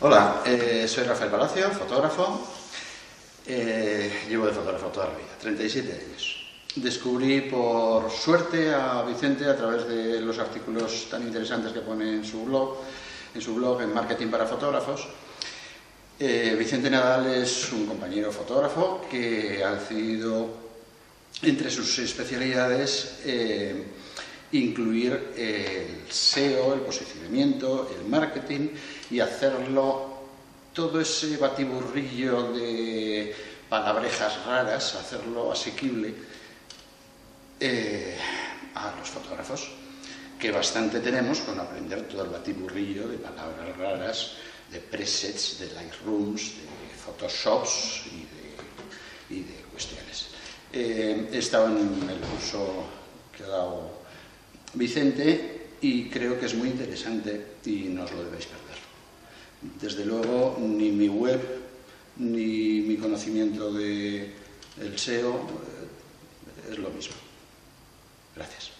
Hola, eh, soy Rafael Palacio, fotógrafo. Eh, llevo de fotógrafo toda la vida, 37 años. Descubrí por suerte a Vicente a través de los artículos tan interesantes que pone en su blog, en su blog en Marketing para Fotógrafos. Eh, Vicente Nadal es un compañero fotógrafo que ha decidido, entre sus especialidades, incluir el SEO, el posicionamiento, el marketing y hacerlo todo ese batiburrillo de palabrejas raras, hacerlo asequible eh, a los fotógrafos, que bastante tenemos con aprender todo el batiburrillo de palabras raras, de presets, de lightrooms, de photoshops y de, cuestiones. Eh, he estado en el curso que ha dado Vicente y creo que es muy interesante y no os lo debéis perder. Desde luego, ni mi web ni mi conocimiento del SEO eh, es lo mismo. Gracias.